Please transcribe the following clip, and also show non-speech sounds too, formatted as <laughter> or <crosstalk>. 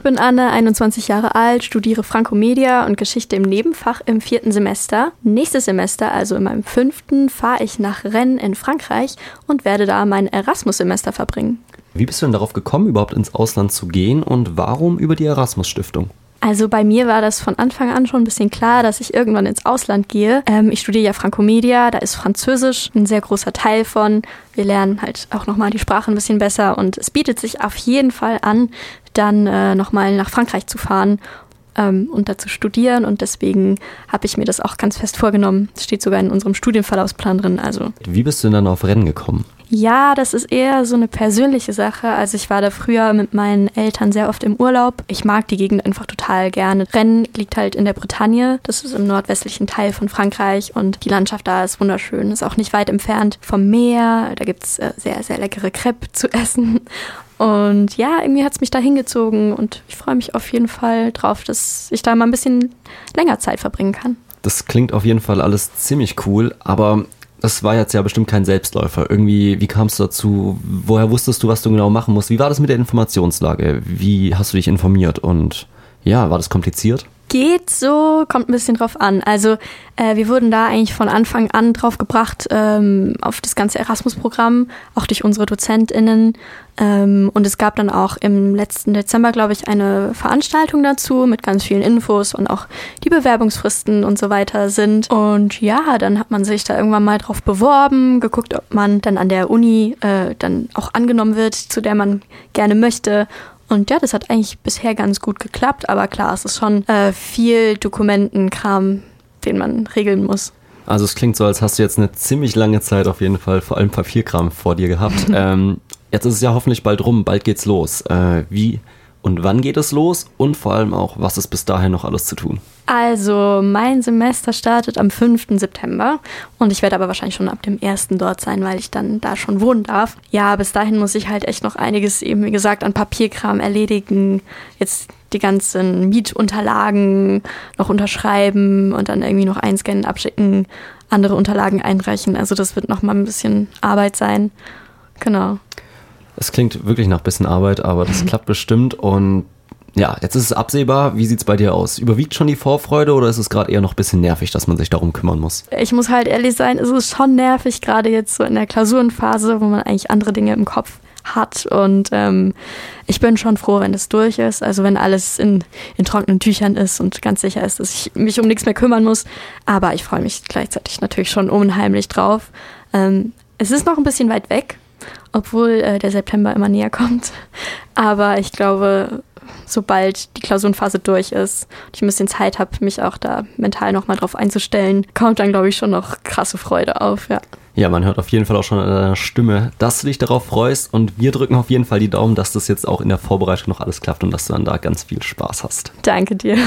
Ich bin Anne, 21 Jahre alt, studiere Frankomedia und Geschichte im Nebenfach im vierten Semester. Nächstes Semester, also in meinem fünften, fahre ich nach Rennes in Frankreich und werde da mein Erasmus-Semester verbringen. Wie bist du denn darauf gekommen, überhaupt ins Ausland zu gehen und warum über die Erasmus-Stiftung? Also bei mir war das von Anfang an schon ein bisschen klar, dass ich irgendwann ins Ausland gehe. Ähm, ich studiere ja Frankomedia, da ist Französisch ein sehr großer Teil von. Wir lernen halt auch nochmal die Sprache ein bisschen besser und es bietet sich auf jeden Fall an, dann äh, nochmal nach Frankreich zu fahren ähm, und da zu studieren und deswegen habe ich mir das auch ganz fest vorgenommen. Das steht sogar in unserem Studienverlaufsplan drin. Also. Wie bist du denn dann auf Rennen gekommen? Ja, das ist eher so eine persönliche Sache. Also ich war da früher mit meinen Eltern sehr oft im Urlaub. Ich mag die Gegend einfach total gerne. Rennes liegt halt in der Bretagne. Das ist im nordwestlichen Teil von Frankreich und die Landschaft da ist wunderschön. Ist auch nicht weit entfernt vom Meer. Da gibt's äh, sehr, sehr leckere Crepe zu essen. Und ja, irgendwie hat's mich da hingezogen und ich freue mich auf jeden Fall drauf, dass ich da mal ein bisschen länger Zeit verbringen kann. Das klingt auf jeden Fall alles ziemlich cool, aber das war jetzt ja bestimmt kein Selbstläufer. Irgendwie, wie kamst du dazu? Woher wusstest du, was du genau machen musst? Wie war das mit der Informationslage? Wie hast du dich informiert? Und ja, war das kompliziert? Geht so, kommt ein bisschen drauf an. Also äh, wir wurden da eigentlich von Anfang an drauf gebracht, ähm, auf das ganze Erasmus-Programm, auch durch unsere DozentInnen. Ähm, und es gab dann auch im letzten Dezember, glaube ich, eine Veranstaltung dazu mit ganz vielen Infos und auch die Bewerbungsfristen und so weiter sind. Und ja, dann hat man sich da irgendwann mal drauf beworben, geguckt, ob man dann an der Uni äh, dann auch angenommen wird, zu der man gerne möchte. Und ja, das hat eigentlich bisher ganz gut geklappt, aber klar, es ist schon äh, viel Dokumentenkram, den man regeln muss. Also es klingt so, als hast du jetzt eine ziemlich lange Zeit auf jeden Fall vor allem Papierkram vor dir gehabt. <laughs> ähm, jetzt ist es ja hoffentlich bald rum, bald geht's los. Äh, wie und wann geht es los und vor allem auch, was ist bis dahin noch alles zu tun? Also, mein Semester startet am 5. September und ich werde aber wahrscheinlich schon ab dem 1. dort sein, weil ich dann da schon wohnen darf. Ja, bis dahin muss ich halt echt noch einiges eben, wie gesagt, an Papierkram erledigen. Jetzt die ganzen Mietunterlagen noch unterschreiben und dann irgendwie noch einscannen, abschicken, andere Unterlagen einreichen. Also, das wird noch mal ein bisschen Arbeit sein. Genau. Es klingt wirklich nach bisschen Arbeit, aber das klappt bestimmt und ja, jetzt ist es absehbar. Wie sieht es bei dir aus? Überwiegt schon die Vorfreude oder ist es gerade eher noch ein bisschen nervig, dass man sich darum kümmern muss? Ich muss halt ehrlich sein, es ist schon nervig, gerade jetzt so in der Klausurenphase, wo man eigentlich andere Dinge im Kopf hat. Und ähm, ich bin schon froh, wenn es durch ist. Also wenn alles in, in trockenen Tüchern ist und ganz sicher ist, dass ich mich um nichts mehr kümmern muss. Aber ich freue mich gleichzeitig natürlich schon unheimlich drauf. Ähm, es ist noch ein bisschen weit weg, obwohl äh, der September immer näher kommt. <laughs> Aber ich glaube, sobald die Klausurenphase durch ist und ich ein bisschen Zeit habe, mich auch da mental nochmal drauf einzustellen, kommt dann, glaube ich, schon noch krasse Freude auf, ja. Ja, man hört auf jeden Fall auch schon an deiner Stimme, dass du dich darauf freust und wir drücken auf jeden Fall die Daumen, dass das jetzt auch in der Vorbereitung noch alles klappt und dass du dann da ganz viel Spaß hast. Danke dir.